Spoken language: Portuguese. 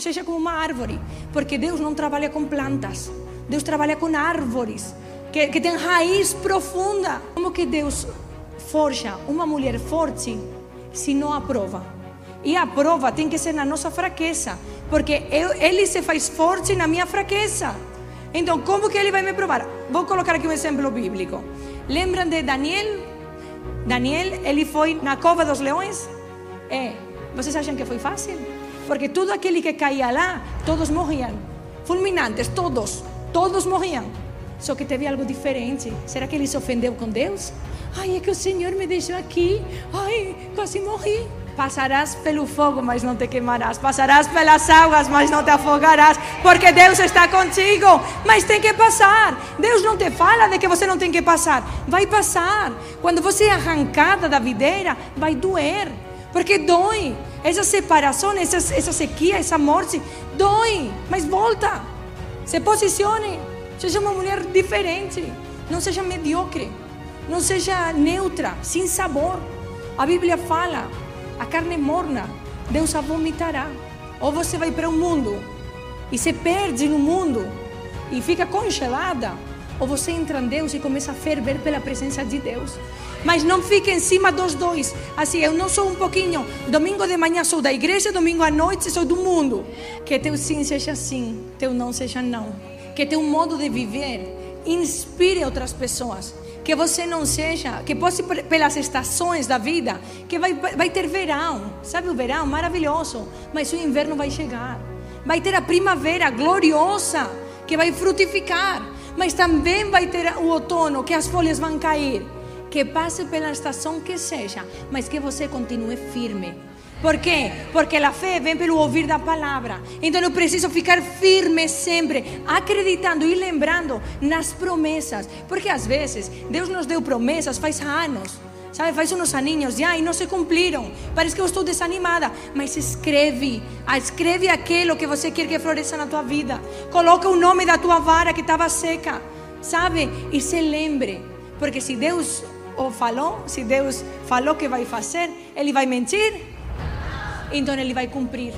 seja como uma árvore, porque Deus não trabalha com plantas, Deus trabalha com árvores que, que têm raiz profunda. Como que Deus forja uma mulher forte se não aprova? E a prova tem que ser na nossa fraqueza, porque eu, Ele se faz forte na minha fraqueza. Então, como que Ele vai me provar? Vou colocar aqui um exemplo bíblico. Lembram de Daniel? Daniel, ele foi na cova dos leões? É. Vocês acham que foi fácil? Porque tudo aquele que caía lá, todos morriam. Fulminantes, todos. Todos morriam. Só que teve algo diferente. Será que ele se ofendeu com Deus? Ai, é que o Senhor me deixou aqui. Ai, quase morri. Passarás pelo fogo, mas não te queimarás. Passarás pelas águas, mas não te afogarás. Porque Deus está contigo. Mas tem que passar. Deus não te fala de que você não tem que passar. Vai passar. Quando você é arrancada da videira, vai doer. Porque dói. Essa separação, essa, essa sequia, essa morte, dói. Mas volta. Se posicione. Seja uma mulher diferente. Não seja mediocre. Não seja neutra, sem sabor. A Bíblia fala a carne morna, Deus a vomitará. Ou você vai para o mundo e se perde no mundo e fica congelada, ou você entra em Deus e começa a ferver pela presença de Deus. Mas não fique em cima dos dois. Assim, eu não sou um pouquinho. Domingo de manhã sou da igreja, domingo à noite sou do mundo. Que teu sim seja sim, teu não seja não. Que teu modo de viver inspire outras pessoas que você não seja, que possa pelas estações da vida, que vai, vai ter verão, sabe o verão maravilhoso, mas o inverno vai chegar. Vai ter a primavera gloriosa, que vai frutificar, mas também vai ter o outono, que as folhas vão cair. Que passe pela estação que seja, mas que você continue firme por quê? Porque a fé vem pelo ouvir da palavra. Então eu preciso ficar firme sempre, acreditando e lembrando nas promessas. Porque às vezes Deus nos deu promessas faz anos. Sabe, faz uns aninhos e não se cumpriram. Parece que eu estou desanimada. Mas escreve, escreve aquilo que você quer que floresça na tua vida. Coloca o nome da tua vara que estava seca. Sabe? E se lembre. Porque se Deus falou, se Deus falou que vai fazer, Ele vai mentir? então Ele vai cumprir.